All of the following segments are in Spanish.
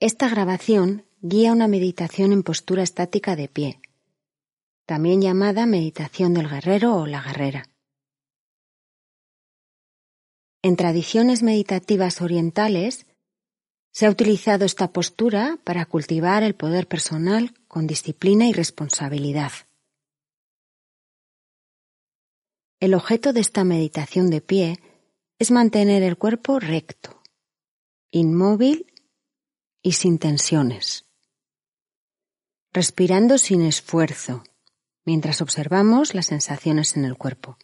Esta grabación guía una meditación en postura estática de pie, también llamada meditación del guerrero o la guerrera. En tradiciones meditativas orientales se ha utilizado esta postura para cultivar el poder personal con disciplina y responsabilidad. El objeto de esta meditación de pie es mantener el cuerpo recto, inmóvil y sin tensiones, respirando sin esfuerzo mientras observamos las sensaciones en el cuerpo.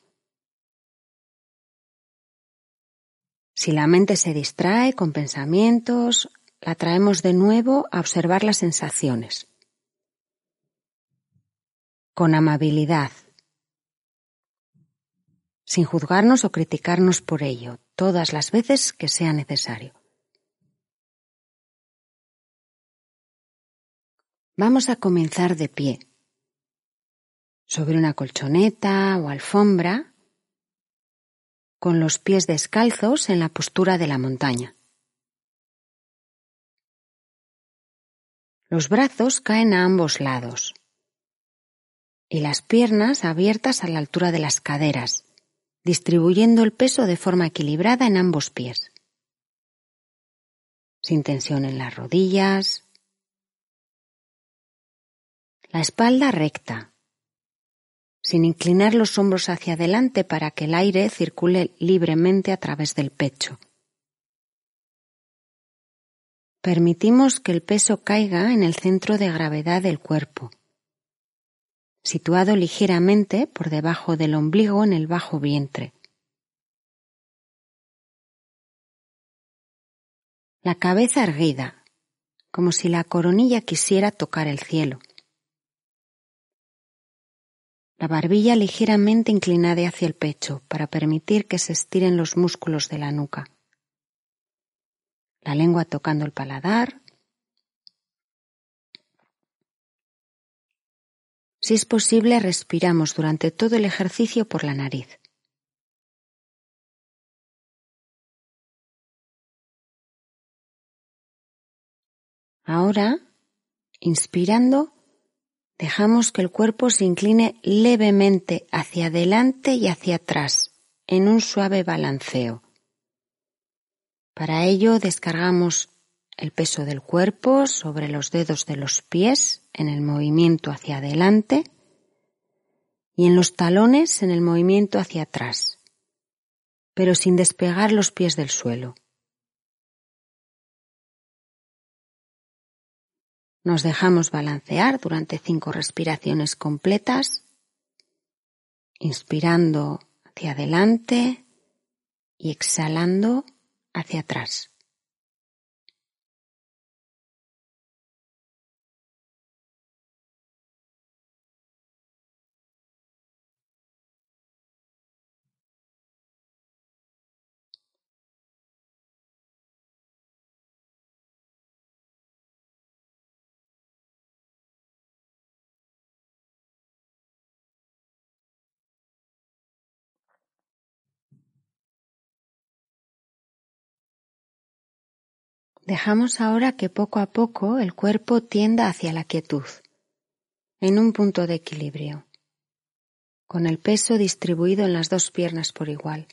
Si la mente se distrae con pensamientos, la traemos de nuevo a observar las sensaciones. Con amabilidad, sin juzgarnos o criticarnos por ello, todas las veces que sea necesario. Vamos a comenzar de pie, sobre una colchoneta o alfombra, con los pies descalzos en la postura de la montaña. Los brazos caen a ambos lados y las piernas abiertas a la altura de las caderas, distribuyendo el peso de forma equilibrada en ambos pies, sin tensión en las rodillas, la espalda recta, sin inclinar los hombros hacia adelante para que el aire circule libremente a través del pecho. Permitimos que el peso caiga en el centro de gravedad del cuerpo, situado ligeramente por debajo del ombligo en el bajo vientre. La cabeza erguida, como si la coronilla quisiera tocar el cielo la barbilla ligeramente inclinada hacia el pecho para permitir que se estiren los músculos de la nuca, la lengua tocando el paladar. Si es posible, respiramos durante todo el ejercicio por la nariz. Ahora, inspirando, Dejamos que el cuerpo se incline levemente hacia adelante y hacia atrás en un suave balanceo. Para ello descargamos el peso del cuerpo sobre los dedos de los pies en el movimiento hacia adelante y en los talones en el movimiento hacia atrás, pero sin despegar los pies del suelo. Nos dejamos balancear durante cinco respiraciones completas, inspirando hacia adelante y exhalando hacia atrás. Dejamos ahora que poco a poco el cuerpo tienda hacia la quietud, en un punto de equilibrio, con el peso distribuido en las dos piernas por igual.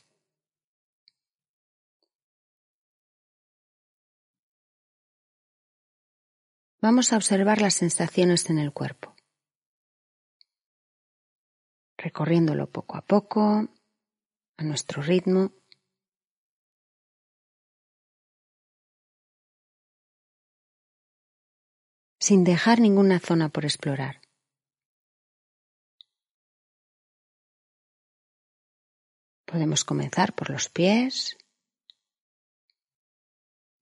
Vamos a observar las sensaciones en el cuerpo, recorriéndolo poco a poco, a nuestro ritmo. Sin dejar ninguna zona por explorar. Podemos comenzar por los pies,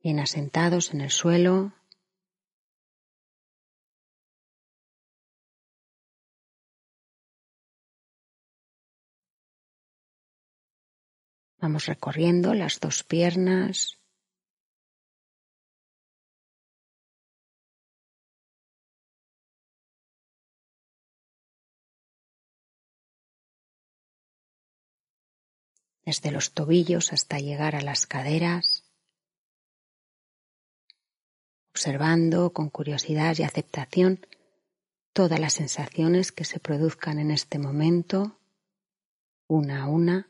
bien asentados en el suelo. Vamos recorriendo las dos piernas. Desde los tobillos hasta llegar a las caderas observando con curiosidad y aceptación todas las sensaciones que se produzcan en este momento, una a una.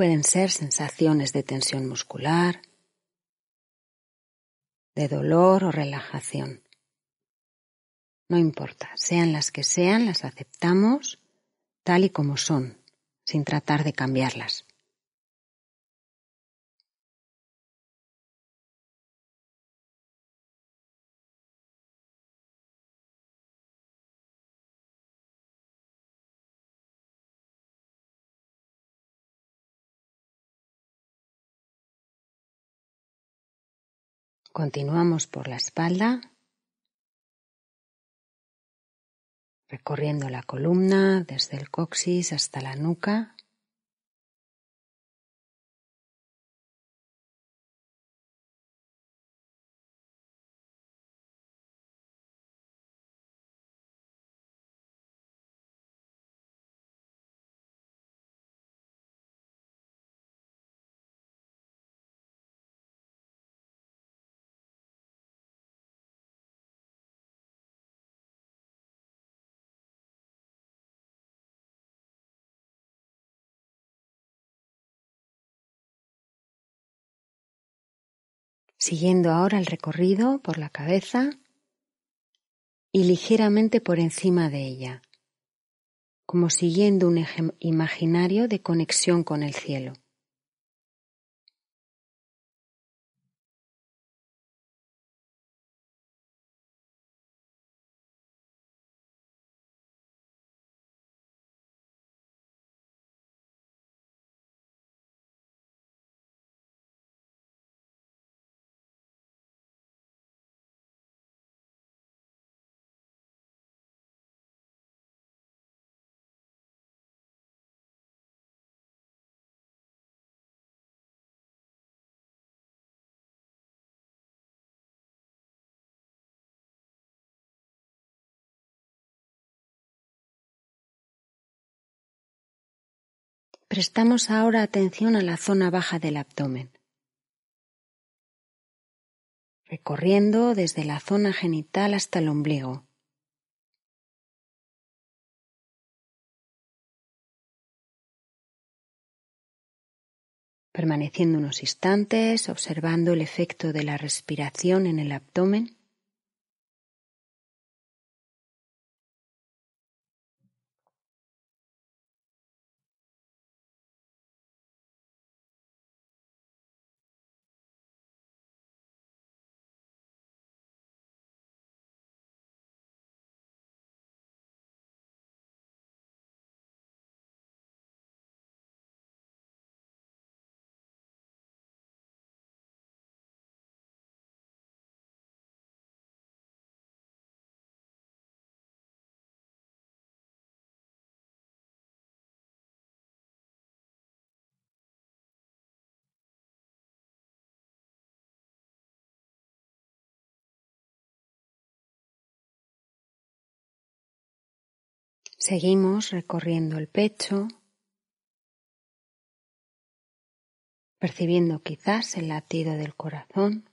Pueden ser sensaciones de tensión muscular, de dolor o relajación. No importa, sean las que sean, las aceptamos tal y como son, sin tratar de cambiarlas. Continuamos por la espalda, recorriendo la columna desde el coxis hasta la nuca. Siguiendo ahora el recorrido por la cabeza y ligeramente por encima de ella, como siguiendo un eje imaginario de conexión con el cielo. Prestamos ahora atención a la zona baja del abdomen, recorriendo desde la zona genital hasta el ombligo. Permaneciendo unos instantes observando el efecto de la respiración en el abdomen Seguimos recorriendo el pecho, percibiendo quizás el latido del corazón.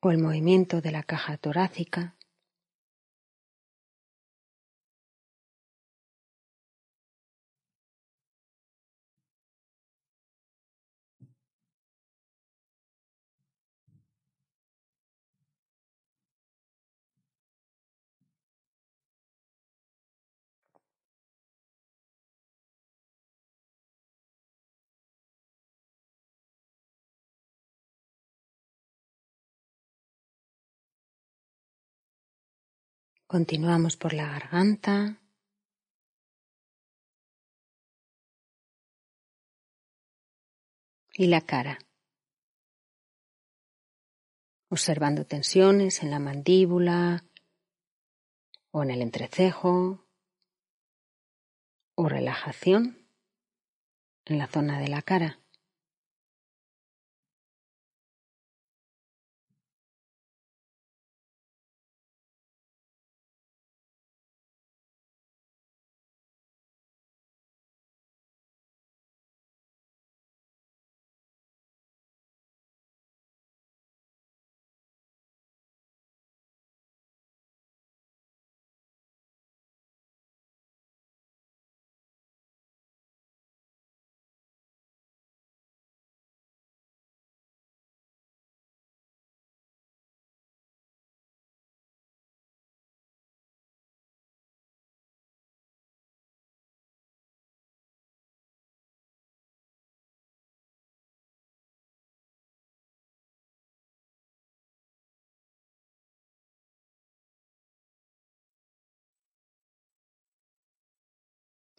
O el movimiento de la caja torácica. Continuamos por la garganta. Y la cara. Observando tensiones en la mandíbula o en el entrecejo o relajación en la zona de la cara.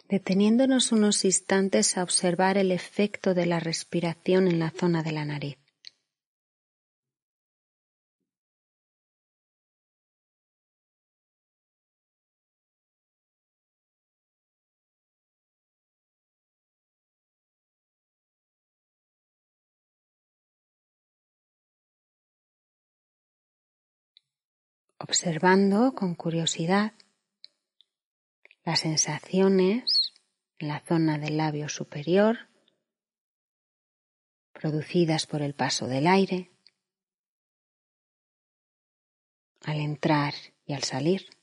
Deteniéndonos unos instantes a observar el efecto de la respiración en la zona de la nariz. Observando con curiosidad las sensaciones en la zona del labio superior producidas por el paso del aire al entrar y al salir.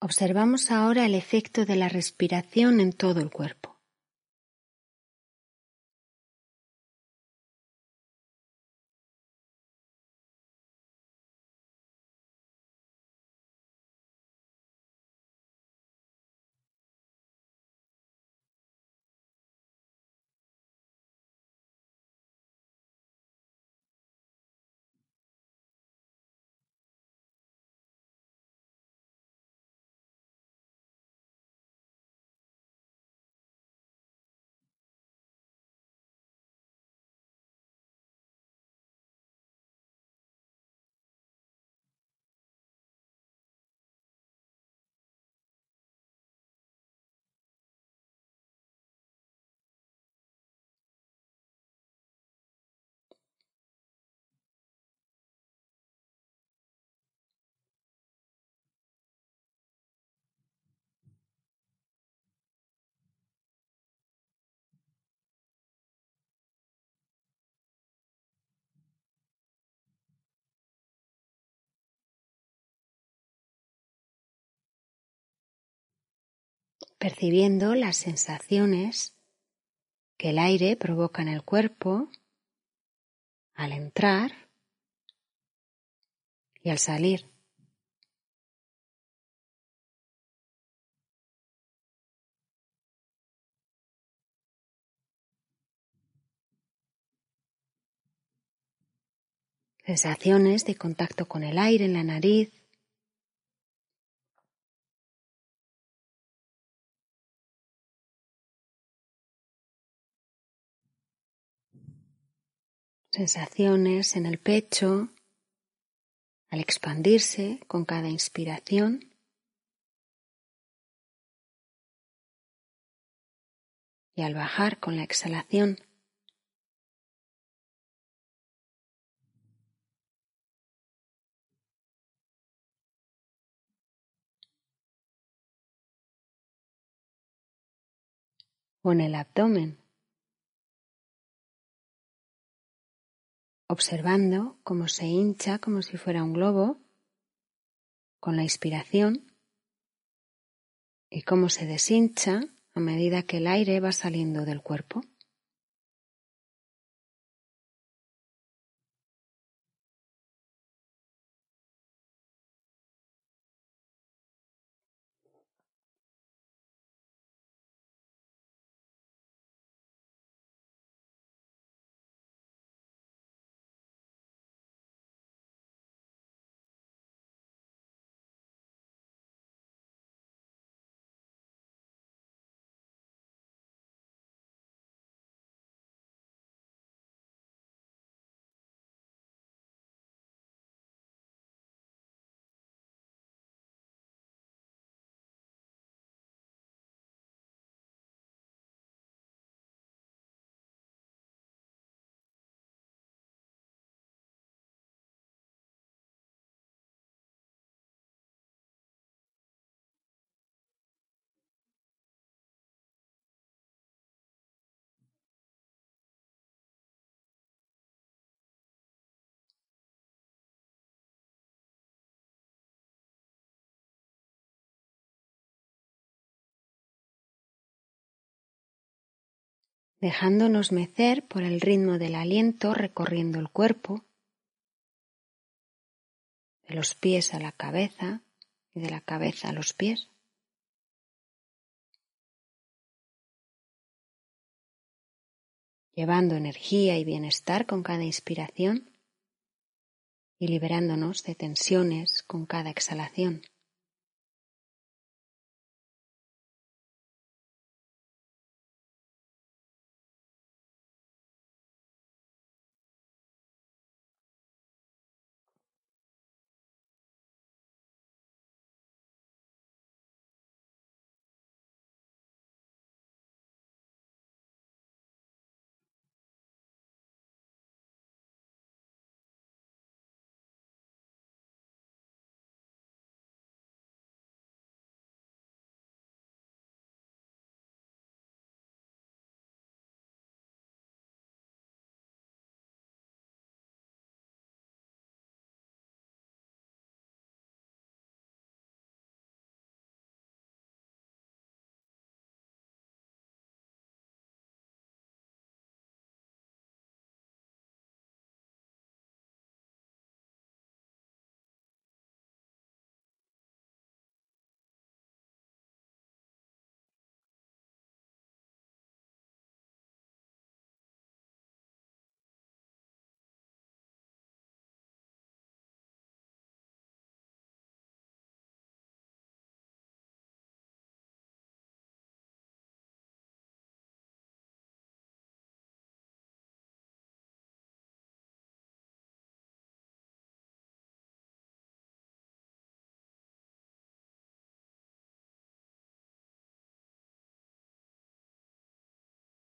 Observamos ahora el efecto de la respiración en todo el cuerpo. Percibiendo las sensaciones que el aire provoca en el cuerpo al entrar y al salir. Sensaciones de contacto con el aire en la nariz, sensaciones en el pecho al expandirse con cada inspiración y al bajar con la exhalación. o en el abdomen. Observando cómo se hincha como si fuera un globo con la inspiración y cómo se deshincha a medida que el aire va saliendo del cuerpo. Dejándonos mecer por el ritmo del aliento recorriendo el cuerpo, de los pies a la cabeza y de la cabeza a los pies. llevando energía y bienestar con cada inspiración y liberándonos de tensiones con cada exhalación.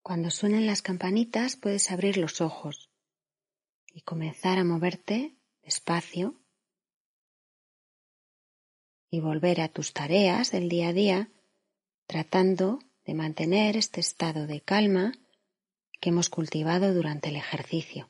Cuando suenen las campanitas puedes abrir los ojos y comenzar a moverte despacio y volver a tus tareas del día a día tratando de mantener este estado de calma que hemos cultivado durante el ejercicio.